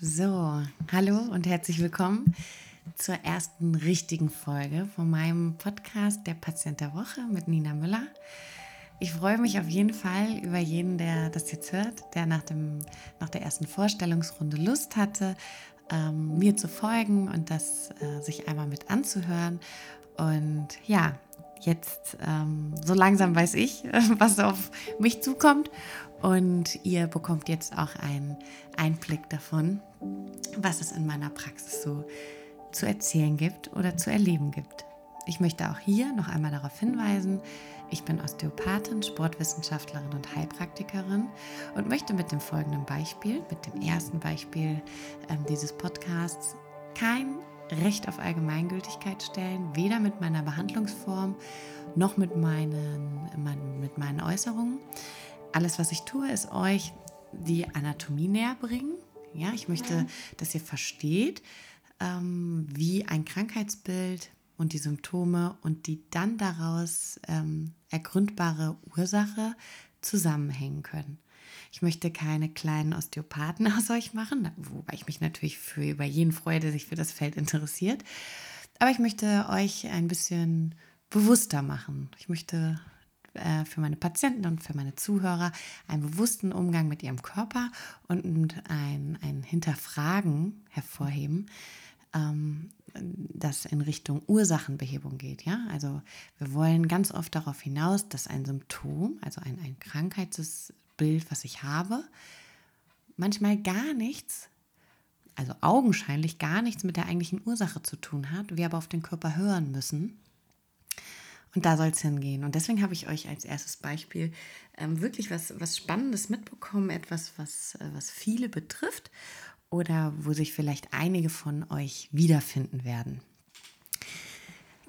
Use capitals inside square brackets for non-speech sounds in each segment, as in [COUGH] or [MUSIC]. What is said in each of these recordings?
So, hallo und herzlich willkommen zur ersten richtigen Folge von meinem Podcast Der Patient der Woche mit Nina Müller. Ich freue mich auf jeden Fall über jeden, der das jetzt hört, der nach, dem, nach der ersten Vorstellungsrunde Lust hatte, ähm, mir zu folgen und das äh, sich einmal mit anzuhören. Und ja, jetzt ähm, so langsam weiß ich, [LAUGHS] was auf mich zukommt. Und ihr bekommt jetzt auch einen Einblick davon, was es in meiner Praxis so zu erzählen gibt oder zu erleben gibt. Ich möchte auch hier noch einmal darauf hinweisen, ich bin Osteopathin, Sportwissenschaftlerin und Heilpraktikerin und möchte mit dem folgenden Beispiel, mit dem ersten Beispiel äh, dieses Podcasts, kein Recht auf Allgemeingültigkeit stellen, weder mit meiner Behandlungsform noch mit meinen, mein, mit meinen Äußerungen. Alles, was ich tue, ist euch die Anatomie näher bringen. Ja, ich möchte, dass ihr versteht, ähm, wie ein Krankheitsbild und die Symptome und die dann daraus ähm, ergründbare Ursache zusammenhängen können. Ich möchte keine kleinen Osteopathen [LAUGHS] aus euch machen, wobei ich mich natürlich für über jeden freue, der sich für das Feld interessiert. Aber ich möchte euch ein bisschen bewusster machen. Ich möchte äh, für meine Patienten und für meine Zuhörer einen bewussten Umgang mit ihrem Körper und ein, ein Hinterfragen hervorheben, ähm, das in Richtung Ursachenbehebung geht. Ja? Also wir wollen ganz oft darauf hinaus, dass ein Symptom, also ein, ein Krankheitsbild, was ich habe, manchmal gar nichts, also augenscheinlich gar nichts mit der eigentlichen Ursache zu tun hat, wir aber auf den Körper hören müssen. Und da soll es hingehen. Und deswegen habe ich euch als erstes Beispiel ähm, wirklich was, was Spannendes mitbekommen, etwas, was, äh, was viele betrifft oder wo sich vielleicht einige von euch wiederfinden werden.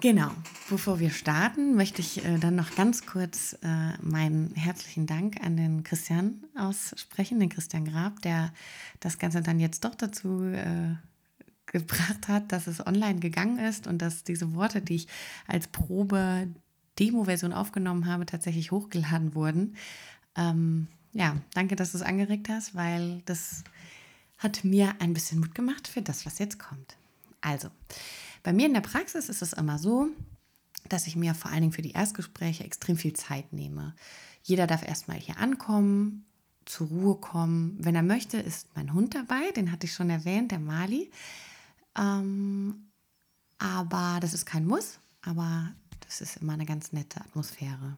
Genau, bevor wir starten, möchte ich äh, dann noch ganz kurz äh, meinen herzlichen Dank an den Christian aussprechen, den Christian Grab, der das Ganze dann jetzt doch dazu äh, gebracht hat, dass es online gegangen ist und dass diese Worte, die ich als Probe Demo-Version aufgenommen habe, tatsächlich hochgeladen wurden. Ähm, ja, danke, dass du es angeregt hast, weil das hat mir ein bisschen Mut gemacht für das, was jetzt kommt. Also, bei mir in der Praxis ist es immer so, dass ich mir vor allen Dingen für die Erstgespräche extrem viel Zeit nehme. Jeder darf erstmal hier ankommen, zur Ruhe kommen. Wenn er möchte, ist mein Hund dabei, den hatte ich schon erwähnt, der Mali. Ähm, aber das ist kein Muss, aber das ist immer eine ganz nette Atmosphäre.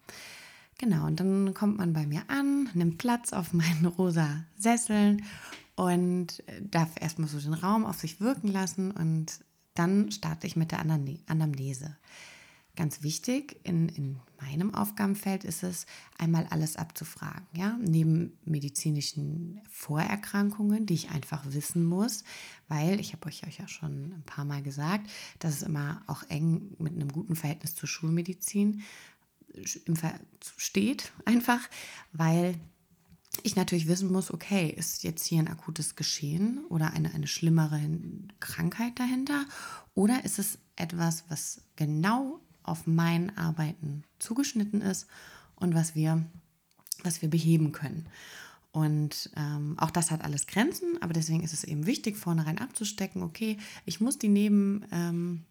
Genau, und dann kommt man bei mir an, nimmt Platz auf meinen [LAUGHS] rosa Sesseln und darf erstmal so den Raum auf sich wirken lassen und dann starte ich mit der Anamnese. Ganz wichtig in, in meinem Aufgabenfeld ist es, einmal alles abzufragen. Ja? Neben medizinischen Vorerkrankungen, die ich einfach wissen muss, weil ich habe euch ja schon ein paar Mal gesagt, dass es immer auch eng mit einem guten Verhältnis zur Schulmedizin steht, [LAUGHS] einfach, weil ich natürlich wissen muss, okay, ist jetzt hier ein akutes Geschehen oder eine, eine schlimmere Krankheit dahinter oder ist es etwas, was genau auf mein Arbeiten zugeschnitten ist und was wir, was wir beheben können. Und ähm, auch das hat alles Grenzen, aber deswegen ist es eben wichtig, vornherein abzustecken, okay, ich muss die Nebenwirkungen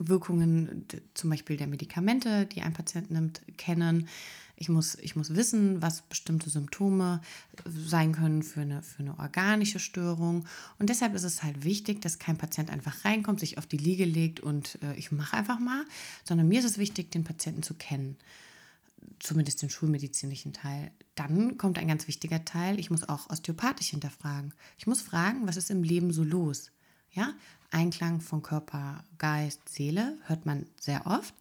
ähm, zum Beispiel der Medikamente, die ein Patient nimmt, kennen. Ich muss, ich muss wissen, was bestimmte Symptome sein können für eine, für eine organische Störung. Und deshalb ist es halt wichtig, dass kein Patient einfach reinkommt, sich auf die Liege legt und äh, ich mache einfach mal, sondern mir ist es wichtig, den Patienten zu kennen. Zumindest den schulmedizinischen Teil. Dann kommt ein ganz wichtiger Teil. Ich muss auch osteopathisch hinterfragen. Ich muss fragen, was ist im Leben so los? Ja, Einklang von Körper, Geist, Seele hört man sehr oft.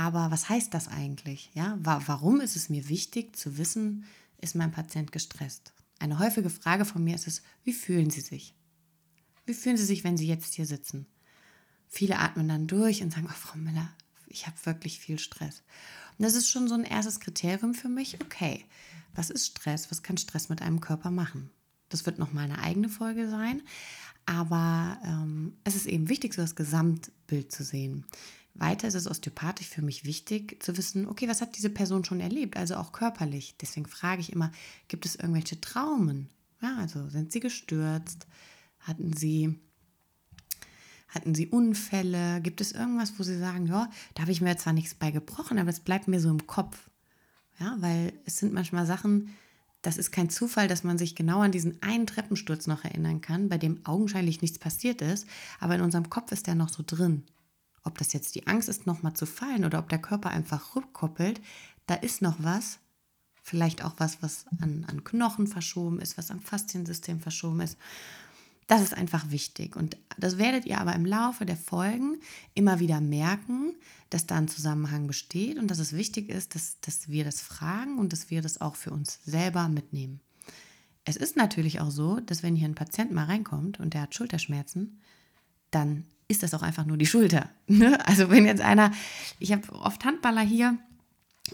Aber was heißt das eigentlich? Ja, warum ist es mir wichtig zu wissen, ist mein Patient gestresst? Eine häufige Frage von mir ist es, wie fühlen Sie sich? Wie fühlen Sie sich, wenn Sie jetzt hier sitzen? Viele atmen dann durch und sagen, oh, Frau Miller, ich habe wirklich viel Stress. Und das ist schon so ein erstes Kriterium für mich. Okay, was ist Stress? Was kann Stress mit einem Körper machen? Das wird noch mal eine eigene Folge sein. Aber ähm, es ist eben wichtig, so das Gesamtbild zu sehen. Weiter ist es osteopathisch für mich wichtig zu wissen, okay, was hat diese Person schon erlebt, also auch körperlich. Deswegen frage ich immer, gibt es irgendwelche Traumen? Ja, also sind sie gestürzt? Hatten sie, hatten sie Unfälle? Gibt es irgendwas, wo sie sagen, ja, da habe ich mir zwar nichts bei gebrochen, aber es bleibt mir so im Kopf. Ja, weil es sind manchmal Sachen, das ist kein Zufall, dass man sich genau an diesen einen Treppensturz noch erinnern kann, bei dem augenscheinlich nichts passiert ist, aber in unserem Kopf ist der noch so drin. Ob das jetzt die Angst ist, nochmal zu fallen oder ob der Körper einfach rückkoppelt, da ist noch was, vielleicht auch was, was an, an Knochen verschoben ist, was am Fasziensystem verschoben ist. Das ist einfach wichtig. Und das werdet ihr aber im Laufe der Folgen immer wieder merken, dass da ein Zusammenhang besteht und dass es wichtig ist, dass, dass wir das fragen und dass wir das auch für uns selber mitnehmen. Es ist natürlich auch so, dass wenn hier ein Patient mal reinkommt und der hat Schulterschmerzen, dann ist das auch einfach nur die Schulter. [LAUGHS] Ne? Also wenn jetzt einer, ich habe oft Handballer hier,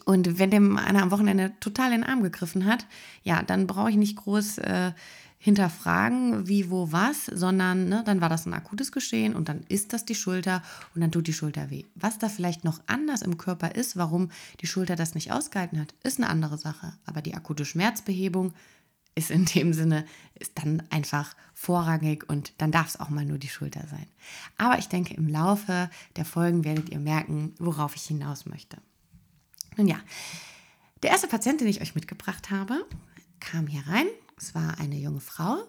und wenn dem einer am Wochenende total in den Arm gegriffen hat, ja, dann brauche ich nicht groß äh, hinterfragen, wie, wo, was, sondern ne, dann war das ein akutes Geschehen und dann ist das die Schulter und dann tut die Schulter weh. Was da vielleicht noch anders im Körper ist, warum die Schulter das nicht ausgehalten hat, ist eine andere Sache. Aber die akute Schmerzbehebung ist in dem Sinne, ist dann einfach vorrangig und dann darf es auch mal nur die Schulter sein. Aber ich denke, im Laufe der Folgen werdet ihr merken, worauf ich hinaus möchte. Nun ja, der erste Patient, den ich euch mitgebracht habe, kam hier rein es war eine junge Frau,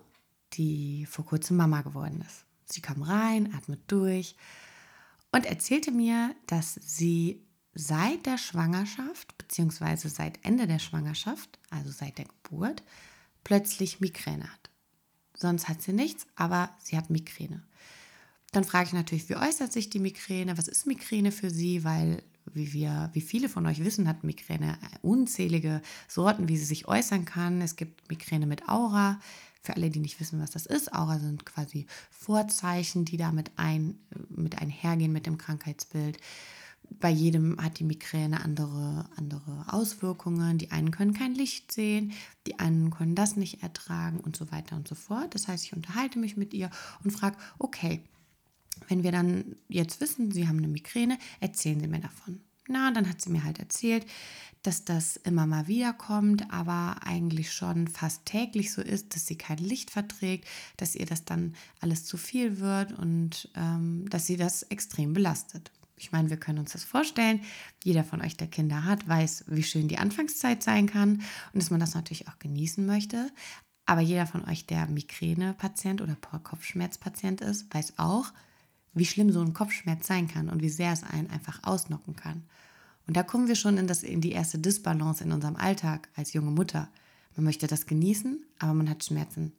die vor kurzem Mama geworden ist. Sie kam rein, atmet durch und erzählte mir, dass sie seit der Schwangerschaft, beziehungsweise seit Ende der Schwangerschaft, also seit der Geburt, plötzlich Migräne hat. Sonst hat sie nichts, aber sie hat Migräne. Dann frage ich natürlich, wie äußert sich die Migräne? Was ist Migräne für sie? Weil wie wir, wie viele von euch wissen, hat Migräne unzählige Sorten, wie sie sich äußern kann. Es gibt Migräne mit Aura. Für alle, die nicht wissen, was das ist, Aura sind quasi Vorzeichen, die damit ein, mit einhergehen mit dem Krankheitsbild. Bei jedem hat die Migräne andere, andere Auswirkungen. Die einen können kein Licht sehen, die anderen können das nicht ertragen und so weiter und so fort. Das heißt, ich unterhalte mich mit ihr und frage, okay, wenn wir dann jetzt wissen, Sie haben eine Migräne, erzählen Sie mir davon. Na, dann hat sie mir halt erzählt, dass das immer mal wieder kommt, aber eigentlich schon fast täglich so ist, dass sie kein Licht verträgt, dass ihr das dann alles zu viel wird und ähm, dass sie das extrem belastet. Ich meine, wir können uns das vorstellen. Jeder von euch, der Kinder hat, weiß, wie schön die Anfangszeit sein kann und dass man das natürlich auch genießen möchte. Aber jeder von euch, der Migräne-Patient oder Kopfschmerzpatient ist, weiß auch, wie schlimm so ein Kopfschmerz sein kann und wie sehr es einen einfach ausnocken kann. Und da kommen wir schon in, das, in die erste Disbalance in unserem Alltag als junge Mutter. Man möchte das genießen, aber man hat Schmerzen.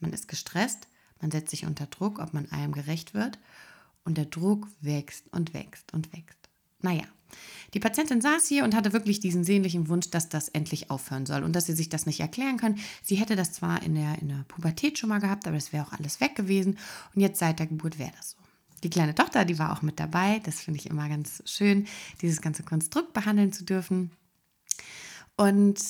Man ist gestresst, man setzt sich unter Druck, ob man allem gerecht wird. Und der Druck wächst und wächst und wächst. Naja, die Patientin saß hier und hatte wirklich diesen sehnlichen Wunsch, dass das endlich aufhören soll und dass sie sich das nicht erklären kann. Sie hätte das zwar in der, in der Pubertät schon mal gehabt, aber das wäre auch alles weg gewesen. Und jetzt seit der Geburt wäre das so. Die kleine Tochter, die war auch mit dabei. Das finde ich immer ganz schön, dieses ganze Konstrukt behandeln zu dürfen. Und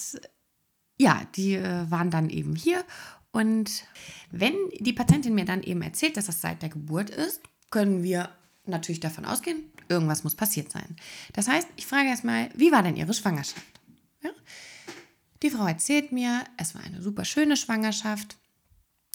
ja, die äh, waren dann eben hier. Und wenn die Patientin mir dann eben erzählt, dass das seit der Geburt ist, können wir natürlich davon ausgehen, irgendwas muss passiert sein. Das heißt, ich frage erstmal, wie war denn Ihre Schwangerschaft? Ja? Die Frau erzählt mir, es war eine super schöne Schwangerschaft.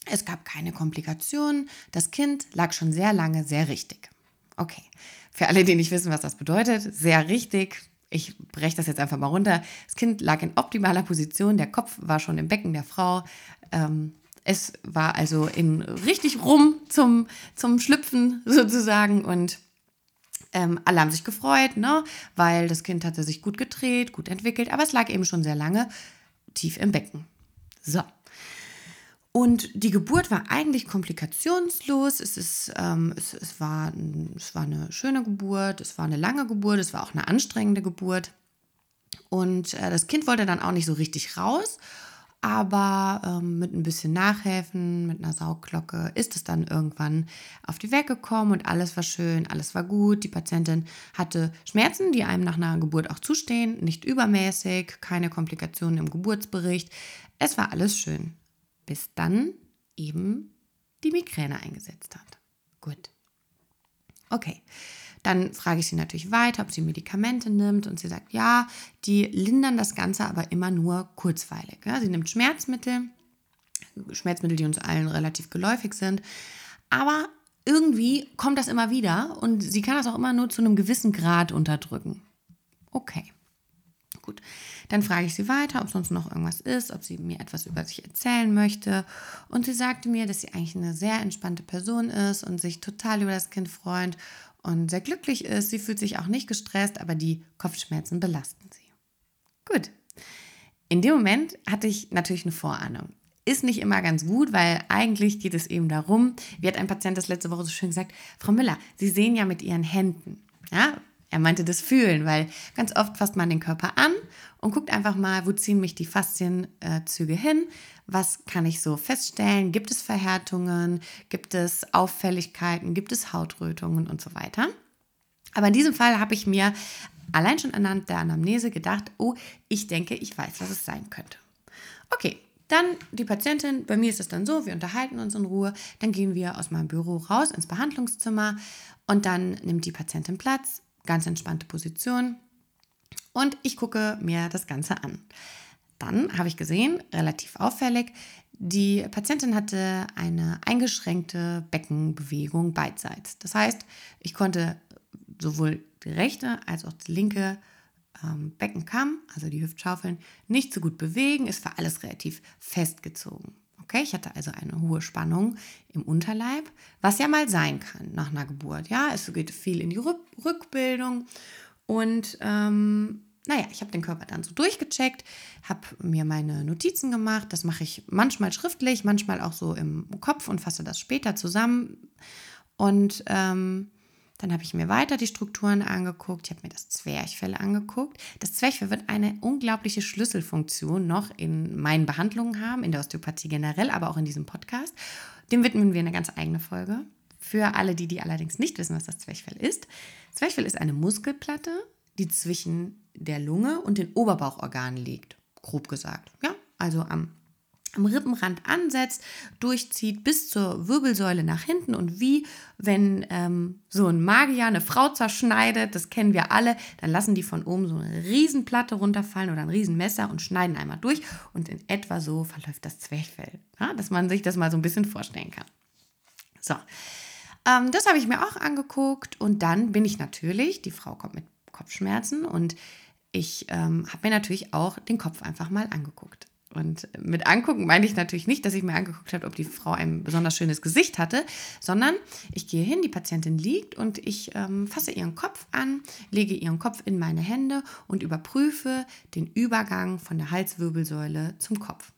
Es gab keine Komplikationen. Das Kind lag schon sehr lange sehr richtig. Okay. Für alle, die nicht wissen, was das bedeutet, sehr richtig. Ich breche das jetzt einfach mal runter. Das Kind lag in optimaler Position. Der Kopf war schon im Becken der Frau. Ähm, es war also in richtig rum zum, zum Schlüpfen sozusagen und ähm, alle haben sich gefreut, ne? weil das Kind hatte sich gut gedreht, gut entwickelt, aber es lag eben schon sehr lange tief im Becken. So, und die Geburt war eigentlich komplikationslos. Es, ist, ähm, es, es, war, es war eine schöne Geburt, es war eine lange Geburt, es war auch eine anstrengende Geburt. Und äh, das Kind wollte dann auch nicht so richtig raus, aber ähm, mit ein bisschen Nachhelfen, mit einer Saugglocke, ist es dann irgendwann auf die Welt gekommen und alles war schön, alles war gut. Die Patientin hatte Schmerzen, die einem nach einer Geburt auch zustehen, nicht übermäßig, keine Komplikationen im Geburtsbericht. Es war alles schön bis dann eben die Migräne eingesetzt hat. Gut. Okay. Dann frage ich sie natürlich weiter, ob sie Medikamente nimmt und sie sagt, ja, die lindern das Ganze aber immer nur kurzweilig. Ja, sie nimmt Schmerzmittel, Schmerzmittel, die uns allen relativ geläufig sind. Aber irgendwie kommt das immer wieder und sie kann das auch immer nur zu einem gewissen Grad unterdrücken. Okay. Gut, dann frage ich sie weiter, ob sonst noch irgendwas ist, ob sie mir etwas über sich erzählen möchte. Und sie sagte mir, dass sie eigentlich eine sehr entspannte Person ist und sich total über das Kind freut und sehr glücklich ist. Sie fühlt sich auch nicht gestresst, aber die Kopfschmerzen belasten sie. Gut. In dem Moment hatte ich natürlich eine Vorahnung. Ist nicht immer ganz gut, weil eigentlich geht es eben darum, wie hat ein Patient das letzte Woche so schön gesagt, Frau Müller, Sie sehen ja mit Ihren Händen. Ja, er meinte das Fühlen, weil ganz oft fasst man den Körper an und guckt einfach mal, wo ziehen mich die Faszienzüge hin, was kann ich so feststellen, gibt es Verhärtungen, gibt es Auffälligkeiten, gibt es Hautrötungen und so weiter. Aber in diesem Fall habe ich mir allein schon anhand der Anamnese gedacht, oh, ich denke, ich weiß, was es sein könnte. Okay, dann die Patientin, bei mir ist es dann so, wir unterhalten uns in Ruhe, dann gehen wir aus meinem Büro raus ins Behandlungszimmer und dann nimmt die Patientin Platz, ganz entspannte Position und ich gucke mir das Ganze an. Dann habe ich gesehen, relativ auffällig, die Patientin hatte eine eingeschränkte Beckenbewegung beidseits. Das heißt, ich konnte sowohl die rechte als auch die linke ähm, Beckenkamm, also die Hüftschaufeln, nicht so gut bewegen. Es war alles relativ festgezogen. Okay, ich hatte also eine hohe Spannung im Unterleib, was ja mal sein kann nach einer Geburt. Ja, es geht viel in die Rückbildung und ähm, naja, ich habe den Körper dann so durchgecheckt, habe mir meine Notizen gemacht. Das mache ich manchmal schriftlich, manchmal auch so im Kopf und fasse das später zusammen. Und ähm, dann habe ich mir weiter die Strukturen angeguckt. Ich habe mir das Zwerchfell angeguckt. Das Zwerchfell wird eine unglaubliche Schlüsselfunktion noch in meinen Behandlungen haben, in der Osteopathie generell, aber auch in diesem Podcast. Dem widmen wir eine ganz eigene Folge. Für alle, die, die allerdings nicht wissen, was das Zwerchfell ist. Zwerchfell ist eine Muskelplatte, die zwischen der Lunge und den Oberbauchorganen liegt. Grob gesagt. Ja, also am am Rippenrand ansetzt, durchzieht bis zur Wirbelsäule nach hinten und wie wenn ähm, so ein Magier eine Frau zerschneidet, das kennen wir alle, dann lassen die von oben so eine Riesenplatte runterfallen oder ein Riesenmesser und schneiden einmal durch und in etwa so verläuft das Zwerchfell, ja, dass man sich das mal so ein bisschen vorstellen kann. So, ähm, das habe ich mir auch angeguckt und dann bin ich natürlich, die Frau kommt mit Kopfschmerzen und ich ähm, habe mir natürlich auch den Kopf einfach mal angeguckt. Und mit angucken meine ich natürlich nicht, dass ich mir angeguckt habe, ob die Frau ein besonders schönes Gesicht hatte, sondern ich gehe hin, die Patientin liegt und ich ähm, fasse ihren Kopf an, lege ihren Kopf in meine Hände und überprüfe den Übergang von der Halswirbelsäule zum Kopf.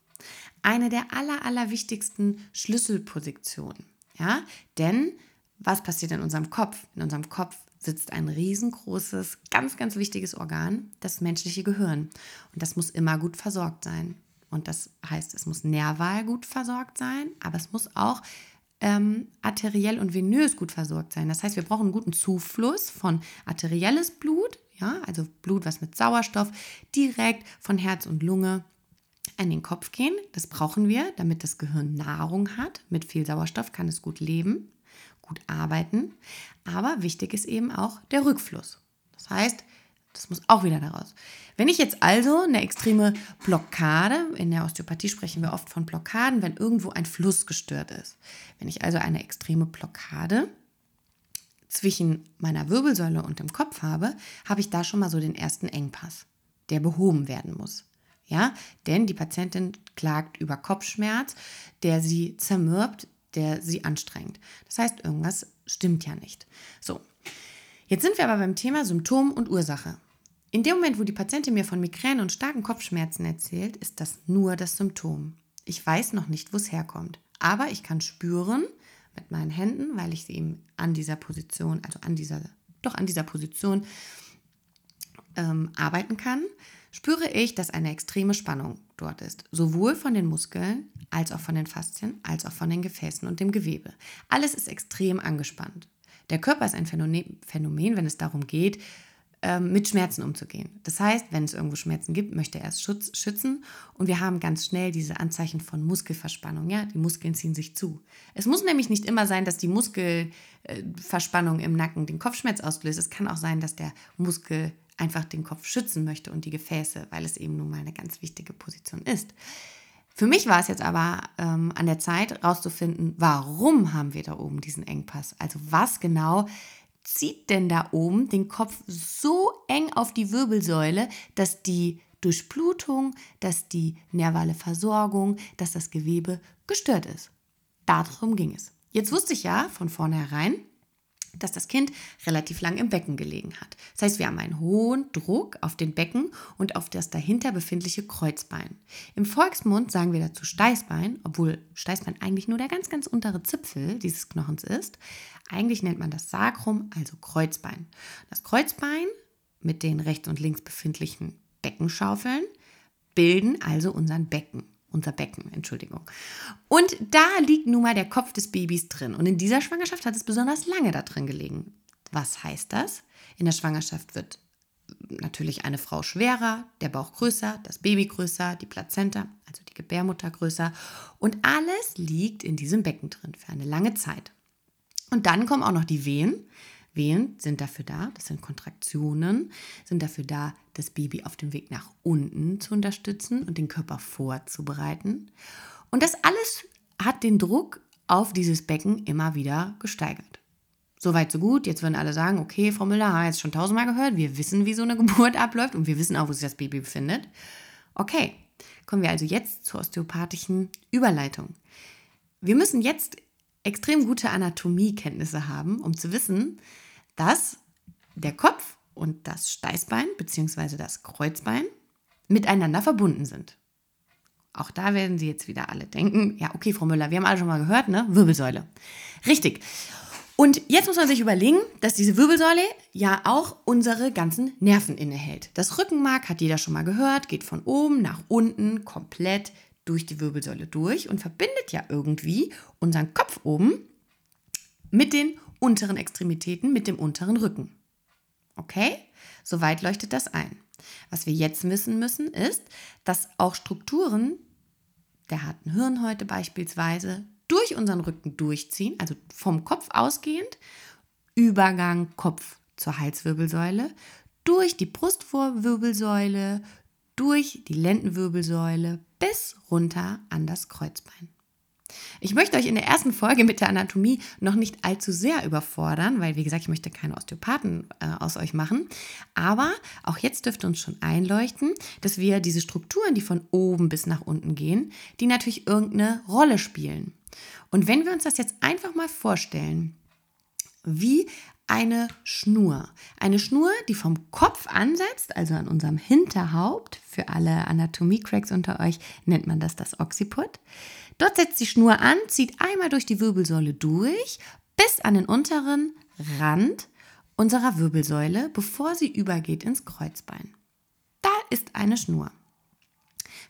Eine der aller, aller wichtigsten Schlüsselpositionen. Ja? Denn was passiert in unserem Kopf? In unserem Kopf sitzt ein riesengroßes, ganz, ganz wichtiges Organ, das menschliche Gehirn. Und das muss immer gut versorgt sein. Und das heißt, es muss nerval gut versorgt sein, aber es muss auch ähm, arteriell und venös gut versorgt sein. Das heißt, wir brauchen einen guten Zufluss von arterielles Blut, ja, also Blut, was mit Sauerstoff direkt von Herz und Lunge an den Kopf gehen. Das brauchen wir, damit das Gehirn Nahrung hat. Mit viel Sauerstoff kann es gut leben, gut arbeiten. Aber wichtig ist eben auch der Rückfluss. Das heißt, das muss auch wieder daraus. Wenn ich jetzt also eine extreme Blockade, in der Osteopathie sprechen wir oft von Blockaden, wenn irgendwo ein Fluss gestört ist. Wenn ich also eine extreme Blockade zwischen meiner Wirbelsäule und dem Kopf habe, habe ich da schon mal so den ersten Engpass, der behoben werden muss. Ja, denn die Patientin klagt über Kopfschmerz, der sie zermürbt, der sie anstrengt. Das heißt, irgendwas stimmt ja nicht. So, Jetzt sind wir aber beim Thema Symptom und Ursache. In dem Moment, wo die Patientin mir von Migräne und starken Kopfschmerzen erzählt, ist das nur das Symptom. Ich weiß noch nicht, wo es herkommt, aber ich kann spüren mit meinen Händen, weil ich sie eben an dieser Position, also an dieser, doch an dieser Position ähm, arbeiten kann, spüre ich, dass eine extreme Spannung dort ist. Sowohl von den Muskeln als auch von den Faszien, als auch von den Gefäßen und dem Gewebe. Alles ist extrem angespannt. Der Körper ist ein Phänomen, wenn es darum geht, ähm, mit Schmerzen umzugehen. Das heißt, wenn es irgendwo Schmerzen gibt, möchte er es schutz, schützen und wir haben ganz schnell diese Anzeichen von Muskelverspannung. Ja, die Muskeln ziehen sich zu. Es muss nämlich nicht immer sein, dass die Muskelverspannung im Nacken den Kopfschmerz auslöst. Es kann auch sein, dass der Muskel einfach den Kopf schützen möchte und die Gefäße, weil es eben nun mal eine ganz wichtige Position ist. Für mich war es jetzt aber ähm, an der Zeit, herauszufinden, warum haben wir da oben diesen Engpass? Also was genau zieht denn da oben den Kopf so eng auf die Wirbelsäule, dass die Durchblutung, dass die nervale Versorgung, dass das Gewebe gestört ist. Darum ging es. Jetzt wusste ich ja von vornherein, dass das Kind relativ lang im Becken gelegen hat. Das heißt, wir haben einen hohen Druck auf den Becken und auf das dahinter befindliche Kreuzbein. Im Volksmund sagen wir dazu Steißbein, obwohl Steißbein eigentlich nur der ganz, ganz untere Zipfel dieses Knochens ist. Eigentlich nennt man das Sacrum, also Kreuzbein. Das Kreuzbein mit den rechts und links befindlichen Beckenschaufeln bilden also unseren Becken. Unser Becken, Entschuldigung. Und da liegt nun mal der Kopf des Babys drin. Und in dieser Schwangerschaft hat es besonders lange da drin gelegen. Was heißt das? In der Schwangerschaft wird natürlich eine Frau schwerer, der Bauch größer, das Baby größer, die Plazenta, also die Gebärmutter größer. Und alles liegt in diesem Becken drin für eine lange Zeit. Und dann kommen auch noch die Wehen. Wehen sind dafür da, das sind Kontraktionen, sind dafür da, das Baby auf dem Weg nach unten zu unterstützen und den Körper vorzubereiten. Und das alles hat den Druck auf dieses Becken immer wieder gesteigert. Soweit, so gut. Jetzt würden alle sagen, okay, Frau Müller, haben wir jetzt schon tausendmal gehört. Wir wissen, wie so eine [LAUGHS] Geburt abläuft und wir wissen auch, wo sich das Baby befindet. Okay, kommen wir also jetzt zur osteopathischen Überleitung. Wir müssen jetzt extrem gute Anatomiekenntnisse haben, um zu wissen, dass der Kopf und das Steißbein bzw. das Kreuzbein miteinander verbunden sind. Auch da werden Sie jetzt wieder alle denken, ja, okay, Frau Müller, wir haben alle schon mal gehört, ne? Wirbelsäule. Richtig. Und jetzt muss man sich überlegen, dass diese Wirbelsäule ja auch unsere ganzen Nerven innehält. Das Rückenmark hat jeder schon mal gehört, geht von oben nach unten komplett durch die Wirbelsäule durch und verbindet ja irgendwie unseren Kopf oben mit den unteren Extremitäten, mit dem unteren Rücken. Okay? Soweit leuchtet das ein. Was wir jetzt wissen müssen, ist, dass auch Strukturen der harten Hirnhäute beispielsweise durch unseren Rücken durchziehen, also vom Kopf ausgehend, Übergang Kopf zur Halswirbelsäule, durch die Brustvorwirbelsäule, durch die Lendenwirbelsäule bis runter an das Kreuzbein. Ich möchte euch in der ersten Folge mit der Anatomie noch nicht allzu sehr überfordern, weil, wie gesagt, ich möchte keine Osteopathen äh, aus euch machen. Aber auch jetzt dürfte uns schon einleuchten, dass wir diese Strukturen, die von oben bis nach unten gehen, die natürlich irgendeine Rolle spielen. Und wenn wir uns das jetzt einfach mal vorstellen, wie eine Schnur. Eine Schnur, die vom Kopf ansetzt, also an unserem Hinterhaupt. Für alle Anatomie-Cracks unter euch nennt man das das Occiput. Dort setzt die Schnur an, zieht einmal durch die Wirbelsäule durch, bis an den unteren Rand unserer Wirbelsäule, bevor sie übergeht ins Kreuzbein. Da ist eine Schnur.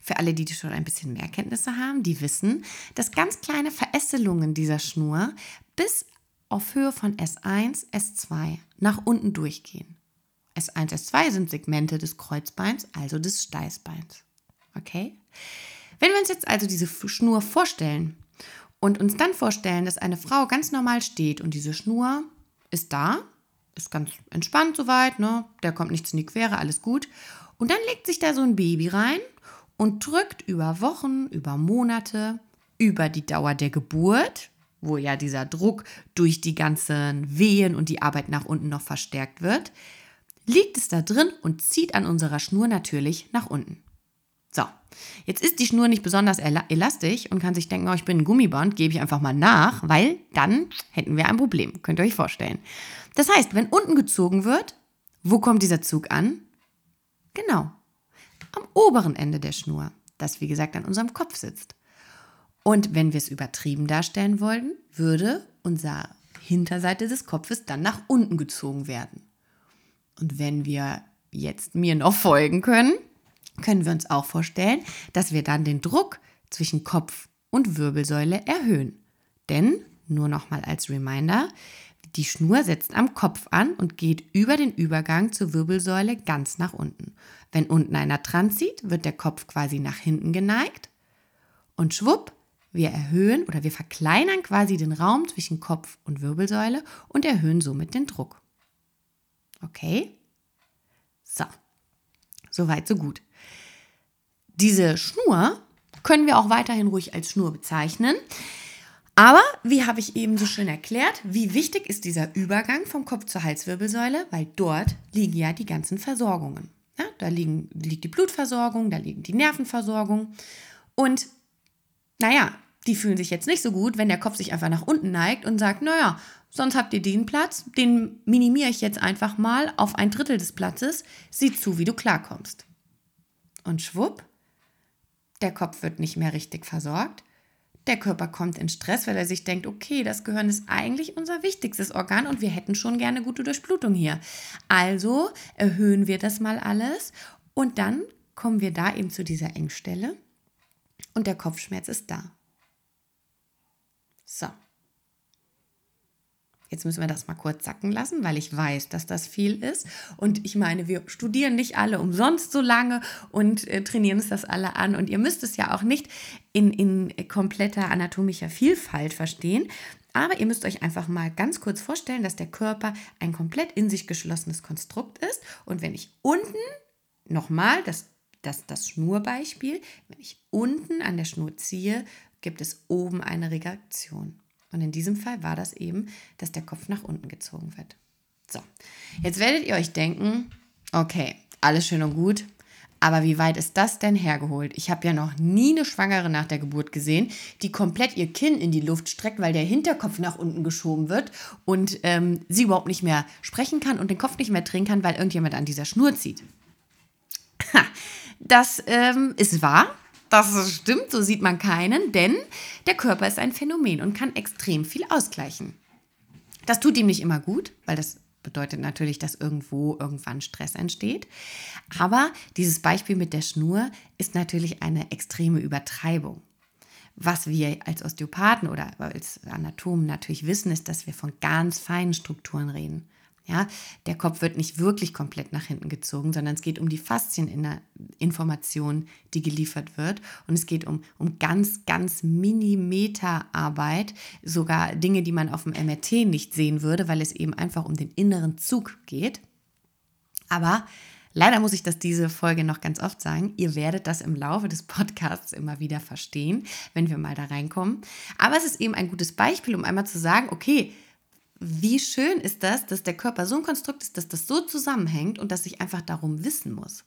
Für alle, die schon ein bisschen mehr Kenntnisse haben, die wissen, dass ganz kleine Verästelungen dieser Schnur bis auf Höhe von S1, S2 nach unten durchgehen. S1, S2 sind Segmente des Kreuzbeins, also des Steißbeins. Okay? Wenn wir uns jetzt also diese Schnur vorstellen und uns dann vorstellen, dass eine Frau ganz normal steht und diese Schnur ist da, ist ganz entspannt soweit, ne? Der kommt nichts in die Quere, alles gut. Und dann legt sich da so ein Baby rein und drückt über Wochen, über Monate, über die Dauer der Geburt, wo ja dieser Druck durch die ganzen Wehen und die Arbeit nach unten noch verstärkt wird, liegt es da drin und zieht an unserer Schnur natürlich nach unten. So, jetzt ist die Schnur nicht besonders elastisch und kann sich denken, oh, ich bin ein Gummiband, gebe ich einfach mal nach, weil dann hätten wir ein Problem, könnt ihr euch vorstellen. Das heißt, wenn unten gezogen wird, wo kommt dieser Zug an? Genau, am oberen Ende der Schnur, das wie gesagt an unserem Kopf sitzt. Und wenn wir es übertrieben darstellen wollten, würde unsere Hinterseite des Kopfes dann nach unten gezogen werden. Und wenn wir jetzt mir noch folgen können, können wir uns auch vorstellen, dass wir dann den Druck zwischen Kopf und Wirbelsäule erhöhen. Denn, nur noch mal als Reminder, die Schnur setzt am Kopf an und geht über den Übergang zur Wirbelsäule ganz nach unten. Wenn unten einer dran zieht, wird der Kopf quasi nach hinten geneigt und schwupp wir erhöhen oder wir verkleinern quasi den Raum zwischen Kopf und Wirbelsäule und erhöhen somit den Druck. Okay? So. Soweit, so gut. Diese Schnur können wir auch weiterhin ruhig als Schnur bezeichnen. Aber, wie habe ich eben so schön erklärt, wie wichtig ist dieser Übergang vom Kopf zur Halswirbelsäule, weil dort liegen ja die ganzen Versorgungen. Ja, da liegen, liegt die Blutversorgung, da liegt die Nervenversorgung. Und naja, die fühlen sich jetzt nicht so gut, wenn der Kopf sich einfach nach unten neigt und sagt, naja, sonst habt ihr den Platz, den minimiere ich jetzt einfach mal auf ein Drittel des Platzes, sieh zu, wie du klarkommst. Und schwupp, der Kopf wird nicht mehr richtig versorgt der Körper kommt in Stress, weil er sich denkt, okay, das Gehirn ist eigentlich unser wichtigstes Organ und wir hätten schon gerne gute Durchblutung hier. Also erhöhen wir das mal alles und dann kommen wir da eben zu dieser Engstelle und der Kopfschmerz ist da. So. Jetzt müssen wir das mal kurz sacken lassen, weil ich weiß, dass das viel ist. Und ich meine, wir studieren nicht alle umsonst so lange und äh, trainieren uns das alle an. Und ihr müsst es ja auch nicht in, in kompletter anatomischer Vielfalt verstehen. Aber ihr müsst euch einfach mal ganz kurz vorstellen, dass der Körper ein komplett in sich geschlossenes Konstrukt ist. Und wenn ich unten, nochmal, das, das, das Schnurbeispiel, wenn ich unten an der Schnur ziehe, gibt es oben eine Regression. Und in diesem Fall war das eben, dass der Kopf nach unten gezogen wird. So, jetzt werdet ihr euch denken, okay, alles schön und gut, aber wie weit ist das denn hergeholt? Ich habe ja noch nie eine Schwangere nach der Geburt gesehen, die komplett ihr Kinn in die Luft streckt, weil der Hinterkopf nach unten geschoben wird und ähm, sie überhaupt nicht mehr sprechen kann und den Kopf nicht mehr drehen kann, weil irgendjemand an dieser Schnur zieht. das ähm, ist wahr, das stimmt, so sieht man keinen, denn der Körper ist ein Phänomen und kann extrem viel ausgleichen. Das tut ihm nicht immer gut, weil das bedeutet natürlich, dass irgendwo irgendwann Stress entsteht. Aber dieses Beispiel mit der Schnur ist natürlich eine extreme Übertreibung. Was wir als Osteopathen oder als Anatomen natürlich wissen, ist, dass wir von ganz feinen Strukturen reden. Ja, der Kopf wird nicht wirklich komplett nach hinten gezogen, sondern es geht um die Faszieninformation, die geliefert wird. Und es geht um, um ganz, ganz Millimeterarbeit, sogar Dinge, die man auf dem MRT nicht sehen würde, weil es eben einfach um den inneren Zug geht. Aber leider muss ich das diese Folge noch ganz oft sagen. Ihr werdet das im Laufe des Podcasts immer wieder verstehen, wenn wir mal da reinkommen. Aber es ist eben ein gutes Beispiel, um einmal zu sagen, okay, wie schön ist das, dass der Körper so ein Konstrukt ist, dass das so zusammenhängt und dass ich einfach darum wissen muss.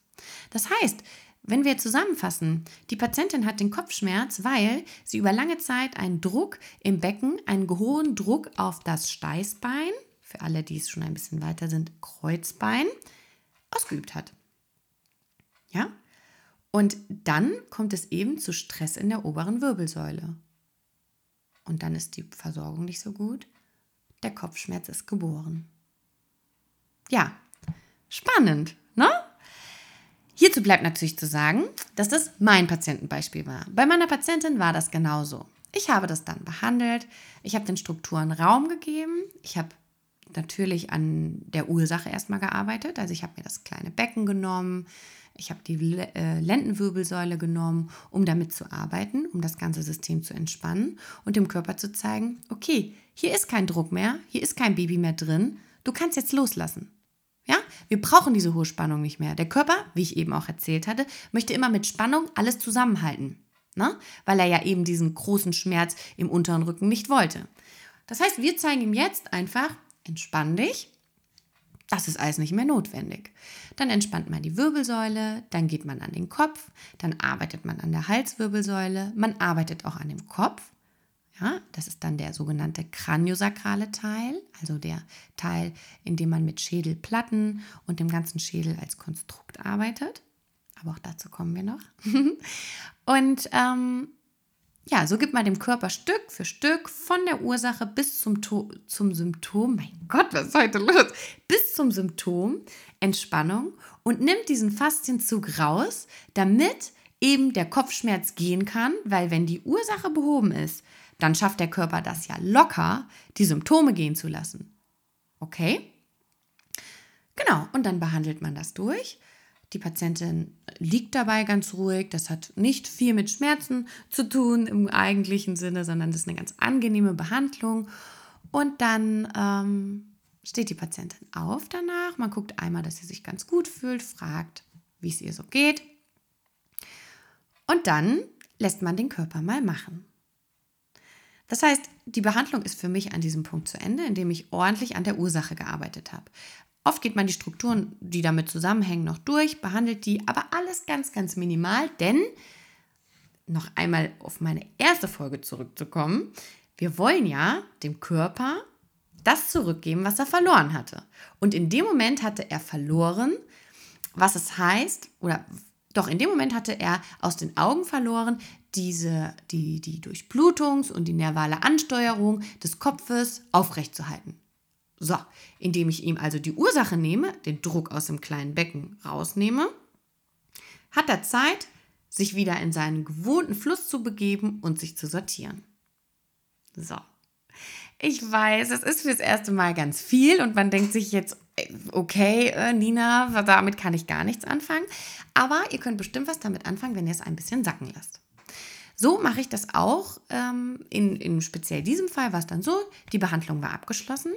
Das heißt, wenn wir zusammenfassen, die Patientin hat den Kopfschmerz, weil sie über lange Zeit einen Druck im Becken, einen hohen Druck auf das Steißbein, für alle, die es schon ein bisschen weiter sind, Kreuzbein, ausgeübt hat. Ja? Und dann kommt es eben zu Stress in der oberen Wirbelsäule. Und dann ist die Versorgung nicht so gut der Kopfschmerz ist geboren. Ja, spannend, ne? Hierzu bleibt natürlich zu sagen, dass das mein Patientenbeispiel war. Bei meiner Patientin war das genauso. Ich habe das dann behandelt, ich habe den Strukturen Raum gegeben, ich habe natürlich an der Ursache erstmal gearbeitet. Also ich habe mir das kleine Becken genommen, ich habe die äh, Lendenwirbelsäule genommen, um damit zu arbeiten, um das ganze System zu entspannen und dem Körper zu zeigen, okay, hier ist kein Druck mehr, hier ist kein Baby mehr drin, du kannst jetzt loslassen. Ja, wir brauchen diese hohe Spannung nicht mehr. Der Körper, wie ich eben auch erzählt hatte, möchte immer mit Spannung alles zusammenhalten, ne? weil er ja eben diesen großen Schmerz im unteren Rücken nicht wollte. Das heißt, wir zeigen ihm jetzt einfach, entspann dich, das ist alles nicht mehr notwendig. Dann entspannt man die Wirbelsäule, dann geht man an den Kopf, dann arbeitet man an der Halswirbelsäule, man arbeitet auch an dem Kopf. Ja, das ist dann der sogenannte kraniosakrale Teil, also der Teil, in dem man mit Schädelplatten und dem ganzen Schädel als Konstrukt arbeitet. Aber auch dazu kommen wir noch. [LAUGHS] und ähm, ja, so gibt man dem Körper Stück für Stück von der Ursache bis zum, to zum Symptom, mein Gott, was ist heute los? Bis zum Symptom Entspannung und nimmt diesen Faszienzug raus, damit eben der Kopfschmerz gehen kann, weil wenn die Ursache behoben ist, dann schafft der Körper das ja locker, die Symptome gehen zu lassen. Okay? Genau, und dann behandelt man das durch die Patientin liegt dabei ganz ruhig. Das hat nicht viel mit Schmerzen zu tun im eigentlichen Sinne, sondern das ist eine ganz angenehme Behandlung. Und dann ähm, steht die Patientin auf danach. Man guckt einmal, dass sie sich ganz gut fühlt, fragt, wie es ihr so geht. Und dann lässt man den Körper mal machen. Das heißt, die Behandlung ist für mich an diesem Punkt zu Ende, indem ich ordentlich an der Ursache gearbeitet habe. Oft geht man die Strukturen, die damit zusammenhängen, noch durch, behandelt die, aber alles ganz, ganz minimal, denn noch einmal auf meine erste Folge zurückzukommen, wir wollen ja dem Körper das zurückgeben, was er verloren hatte. Und in dem Moment hatte er verloren, was es heißt, oder doch in dem Moment hatte er aus den Augen verloren, diese, die, die Durchblutungs- und die nervale Ansteuerung des Kopfes aufrechtzuerhalten. So, indem ich ihm also die Ursache nehme, den Druck aus dem kleinen Becken rausnehme, hat er Zeit, sich wieder in seinen gewohnten Fluss zu begeben und sich zu sortieren. So. Ich weiß, es ist fürs erste Mal ganz viel und man denkt sich jetzt, okay, äh, Nina, damit kann ich gar nichts anfangen. Aber ihr könnt bestimmt was damit anfangen, wenn ihr es ein bisschen sacken lasst. So mache ich das auch. Ähm, in, in speziell diesem Fall war es dann so, die Behandlung war abgeschlossen.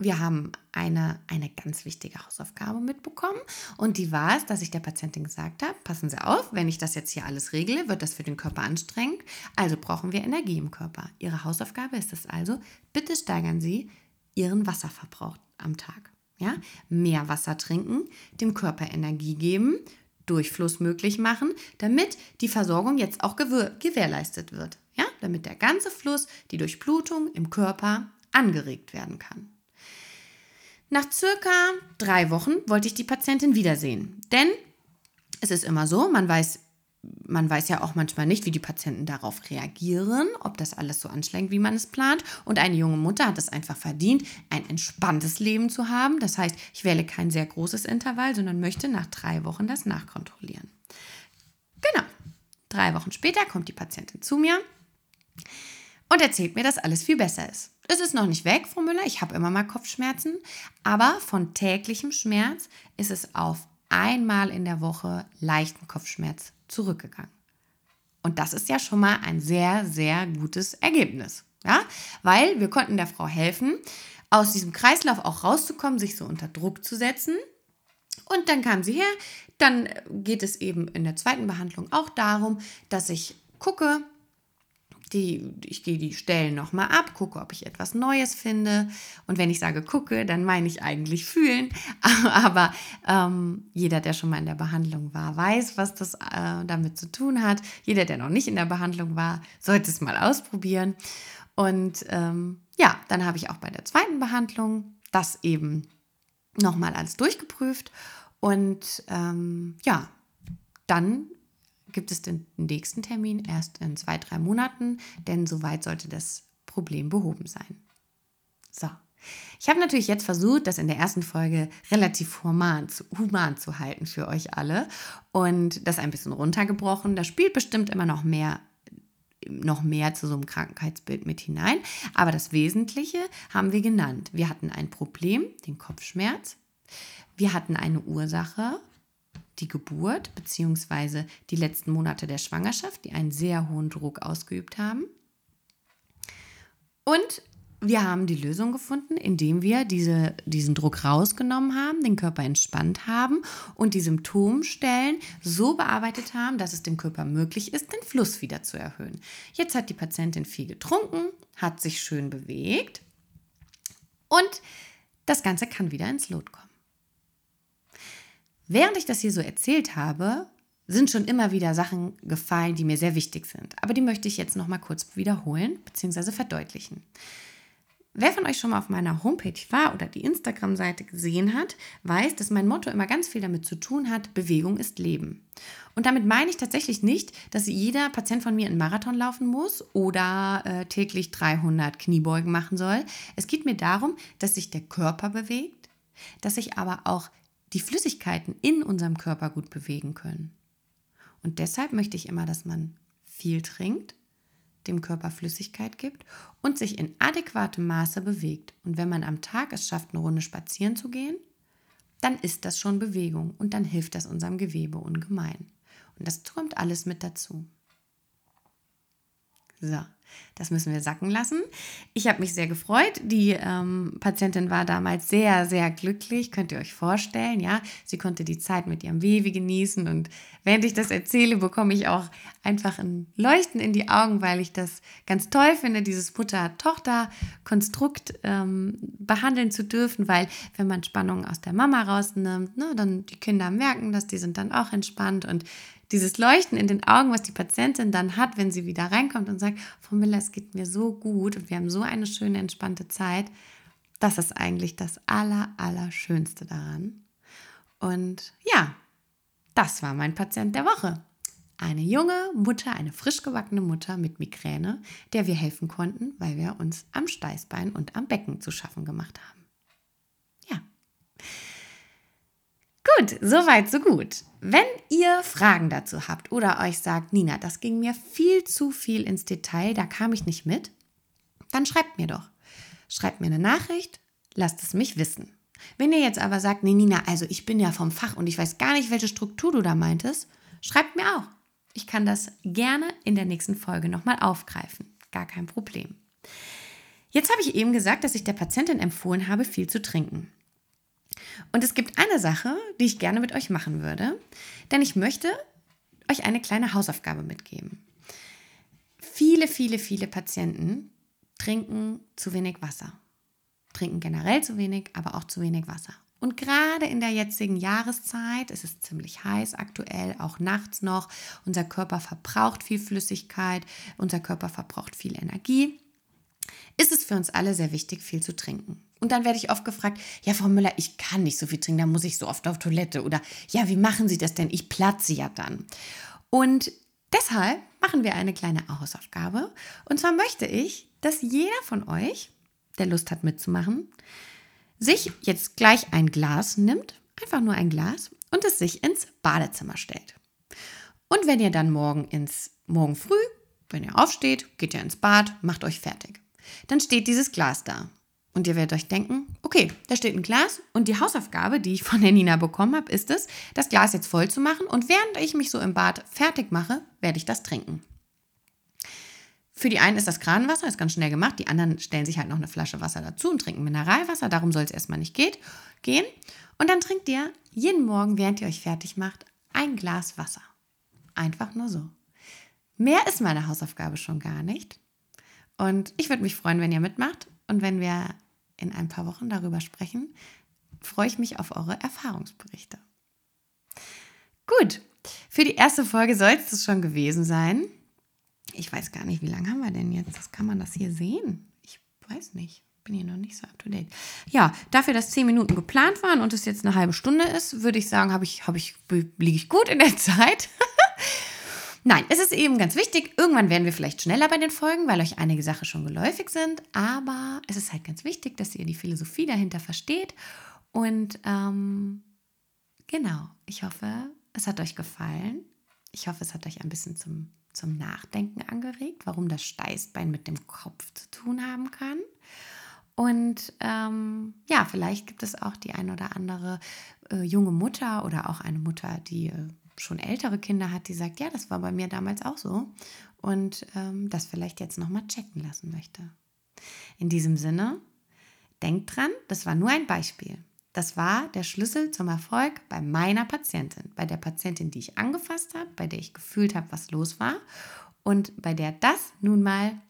Wir haben eine, eine ganz wichtige Hausaufgabe mitbekommen und die war es, dass ich der Patientin gesagt habe, passen Sie auf, wenn ich das jetzt hier alles regle, wird das für den Körper anstrengend, also brauchen wir Energie im Körper. Ihre Hausaufgabe ist es also, bitte steigern Sie Ihren Wasserverbrauch am Tag. Ja? Mehr Wasser trinken, dem Körper Energie geben, Durchfluss möglich machen, damit die Versorgung jetzt auch gewährleistet wird. Ja? Damit der ganze Fluss, die Durchblutung im Körper angeregt werden kann. Nach circa drei Wochen wollte ich die Patientin wiedersehen. Denn es ist immer so, man weiß, man weiß ja auch manchmal nicht, wie die Patienten darauf reagieren, ob das alles so anschlägt, wie man es plant. Und eine junge Mutter hat es einfach verdient, ein entspanntes Leben zu haben. Das heißt, ich wähle kein sehr großes Intervall, sondern möchte nach drei Wochen das nachkontrollieren. Genau. Drei Wochen später kommt die Patientin zu mir und erzählt mir, dass alles viel besser ist. Es ist noch nicht weg, Frau Müller, ich habe immer mal Kopfschmerzen, aber von täglichem Schmerz ist es auf einmal in der Woche leichten Kopfschmerz zurückgegangen. Und das ist ja schon mal ein sehr, sehr gutes Ergebnis. Ja? Weil wir konnten der Frau helfen, aus diesem Kreislauf auch rauszukommen, sich so unter Druck zu setzen. Und dann kam sie her. Dann geht es eben in der zweiten Behandlung auch darum, dass ich gucke, die, ich gehe die Stellen nochmal ab, gucke, ob ich etwas Neues finde. Und wenn ich sage gucke, dann meine ich eigentlich fühlen. [LAUGHS] Aber ähm, jeder, der schon mal in der Behandlung war, weiß, was das äh, damit zu tun hat. Jeder, der noch nicht in der Behandlung war, sollte es mal ausprobieren. Und ähm, ja, dann habe ich auch bei der zweiten Behandlung das eben nochmal alles durchgeprüft. Und ähm, ja, dann gibt es den nächsten Termin erst in zwei, drei Monaten, denn soweit sollte das Problem behoben sein. So. Ich habe natürlich jetzt versucht, das in der ersten Folge relativ human, human zu halten für euch alle und das ein bisschen runtergebrochen. Da spielt bestimmt immer noch mehr noch mehr zu so einem Krankheitsbild mit hinein. Aber das Wesentliche haben wir genannt. Wir hatten ein Problem, den Kopfschmerz. Wir hatten eine Ursache, die Geburt bzw. die letzten Monate der Schwangerschaft, die einen sehr hohen Druck ausgeübt haben. Und wir haben die Lösung gefunden, indem wir diese, diesen Druck rausgenommen haben, den Körper entspannt haben und die Symptomstellen so bearbeitet haben, dass es dem Körper möglich ist, den Fluss wieder zu erhöhen. Jetzt hat die Patientin viel getrunken, hat sich schön bewegt und das Ganze kann wieder ins Lot kommen. Während ich das hier so erzählt habe, sind schon immer wieder Sachen gefallen, die mir sehr wichtig sind. Aber die möchte ich jetzt noch mal kurz wiederholen bzw. verdeutlichen. Wer von euch schon mal auf meiner Homepage war oder die Instagram-Seite gesehen hat, weiß, dass mein Motto immer ganz viel damit zu tun hat, Bewegung ist Leben. Und damit meine ich tatsächlich nicht, dass jeder Patient von mir einen Marathon laufen muss oder äh, täglich 300 Kniebeugen machen soll. Es geht mir darum, dass sich der Körper bewegt, dass sich aber auch die Flüssigkeiten in unserem Körper gut bewegen können. Und deshalb möchte ich immer, dass man viel trinkt, dem Körper Flüssigkeit gibt und sich in adäquatem Maße bewegt. Und wenn man am Tag es schafft, eine Runde spazieren zu gehen, dann ist das schon Bewegung und dann hilft das unserem Gewebe ungemein. Und das kommt alles mit dazu. So, das müssen wir sacken lassen. Ich habe mich sehr gefreut. Die ähm, Patientin war damals sehr, sehr glücklich, könnt ihr euch vorstellen. Ja, sie konnte die Zeit mit ihrem Baby genießen und während ich das erzähle, bekomme ich auch einfach ein Leuchten in die Augen, weil ich das ganz toll finde, dieses Mutter-Tochter-Konstrukt ähm, behandeln zu dürfen, weil wenn man Spannungen aus der Mama rausnimmt, ne, dann die Kinder merken das, die sind dann auch entspannt und dieses Leuchten in den Augen, was die Patientin dann hat, wenn sie wieder reinkommt und sagt, Frau Miller, es geht mir so gut und wir haben so eine schöne, entspannte Zeit, das ist eigentlich das Aller, Allerschönste daran. Und ja, das war mein Patient der Woche. Eine junge Mutter, eine frisch gebackene Mutter mit Migräne, der wir helfen konnten, weil wir uns am Steißbein und am Becken zu schaffen gemacht haben. Ja. Gut, soweit, so gut. Wenn ihr Fragen dazu habt oder euch sagt, Nina, das ging mir viel zu viel ins Detail, da kam ich nicht mit, dann schreibt mir doch. Schreibt mir eine Nachricht, lasst es mich wissen. Wenn ihr jetzt aber sagt, nee, Nina, also ich bin ja vom Fach und ich weiß gar nicht, welche Struktur du da meintest, schreibt mir auch. Ich kann das gerne in der nächsten Folge nochmal aufgreifen. Gar kein Problem. Jetzt habe ich eben gesagt, dass ich der Patientin empfohlen habe, viel zu trinken. Und es gibt eine Sache, die ich gerne mit euch machen würde, denn ich möchte euch eine kleine Hausaufgabe mitgeben. Viele, viele, viele Patienten trinken zu wenig Wasser trinken generell zu wenig, aber auch zu wenig Wasser. Und gerade in der jetzigen Jahreszeit, es ist ziemlich heiß aktuell, auch nachts noch, unser Körper verbraucht viel Flüssigkeit, unser Körper verbraucht viel Energie, ist es für uns alle sehr wichtig, viel zu trinken. Und dann werde ich oft gefragt, ja, Frau Müller, ich kann nicht so viel trinken, da muss ich so oft auf Toilette. Oder ja, wie machen Sie das denn? Ich platze ja dann. Und deshalb machen wir eine kleine Hausaufgabe. Und zwar möchte ich, dass jeder von euch der Lust hat mitzumachen, sich jetzt gleich ein Glas nimmt, einfach nur ein Glas, und es sich ins Badezimmer stellt. Und wenn ihr dann morgen ins morgen früh, wenn ihr aufsteht, geht ihr ins Bad, macht euch fertig. Dann steht dieses Glas da. Und ihr werdet euch denken, okay, da steht ein Glas und die Hausaufgabe, die ich von der Nina bekommen habe, ist es, das Glas jetzt voll zu machen und während ich mich so im Bad fertig mache, werde ich das trinken. Für die einen ist das Kranenwasser, ist ganz schnell gemacht. Die anderen stellen sich halt noch eine Flasche Wasser dazu und trinken Mineralwasser. Darum soll es erstmal nicht geht, gehen. Und dann trinkt ihr jeden Morgen, während ihr euch fertig macht, ein Glas Wasser. Einfach nur so. Mehr ist meine Hausaufgabe schon gar nicht. Und ich würde mich freuen, wenn ihr mitmacht. Und wenn wir in ein paar Wochen darüber sprechen, freue ich mich auf eure Erfahrungsberichte. Gut, für die erste Folge soll es das schon gewesen sein ich weiß gar nicht, wie lange haben wir denn jetzt? Das kann man das hier sehen? Ich weiß nicht. Bin hier noch nicht so up to date. Ja, dafür, dass zehn Minuten geplant waren und es jetzt eine halbe Stunde ist, würde ich sagen, habe ich, habe ich, liege ich gut in der [LAUGHS] Zeit. Nein, es ist eben ganz wichtig. Irgendwann werden wir vielleicht schneller bei den Folgen, weil euch einige Sachen schon geläufig sind. Aber es ist halt ganz wichtig, dass ihr die Philosophie dahinter versteht. Und ähm, genau, ich hoffe, es hat euch gefallen. Ich hoffe, es hat euch ein bisschen zum zum Nachdenken angeregt, warum das Steißbein mit dem Kopf zu tun haben kann. Und ähm, ja, vielleicht gibt es auch die ein oder andere äh, junge Mutter oder auch eine Mutter, die äh, schon ältere Kinder hat, die sagt, ja, das war bei mir damals auch so und ähm, das vielleicht jetzt nochmal checken lassen möchte. In diesem Sinne, denkt dran, das war nur ein Beispiel. Das war der Schlüssel zum Erfolg bei meiner Patientin, bei der Patientin, die ich angefasst habe, bei der ich gefühlt habe, was los war und bei der das nun mal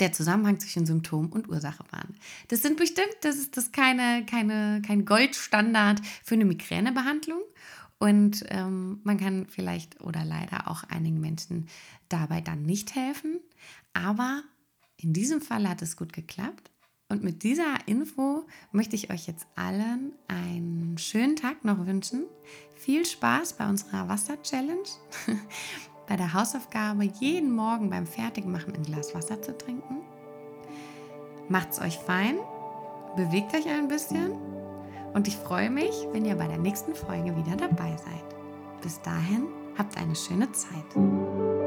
der Zusammenhang zwischen Symptom und Ursache waren. Das sind bestimmt, das ist das keine, keine, kein Goldstandard für eine Migränebehandlung. Und ähm, man kann vielleicht oder leider auch einigen Menschen dabei dann nicht helfen. Aber in diesem Fall hat es gut geklappt. Und mit dieser Info möchte ich euch jetzt allen einen schönen Tag noch wünschen. Viel Spaß bei unserer Wasser-Challenge, [LAUGHS] bei der Hausaufgabe, jeden Morgen beim Fertigmachen ein Glas Wasser zu trinken. Macht's euch fein, bewegt euch ein bisschen und ich freue mich, wenn ihr bei der nächsten Folge wieder dabei seid. Bis dahin, habt eine schöne Zeit.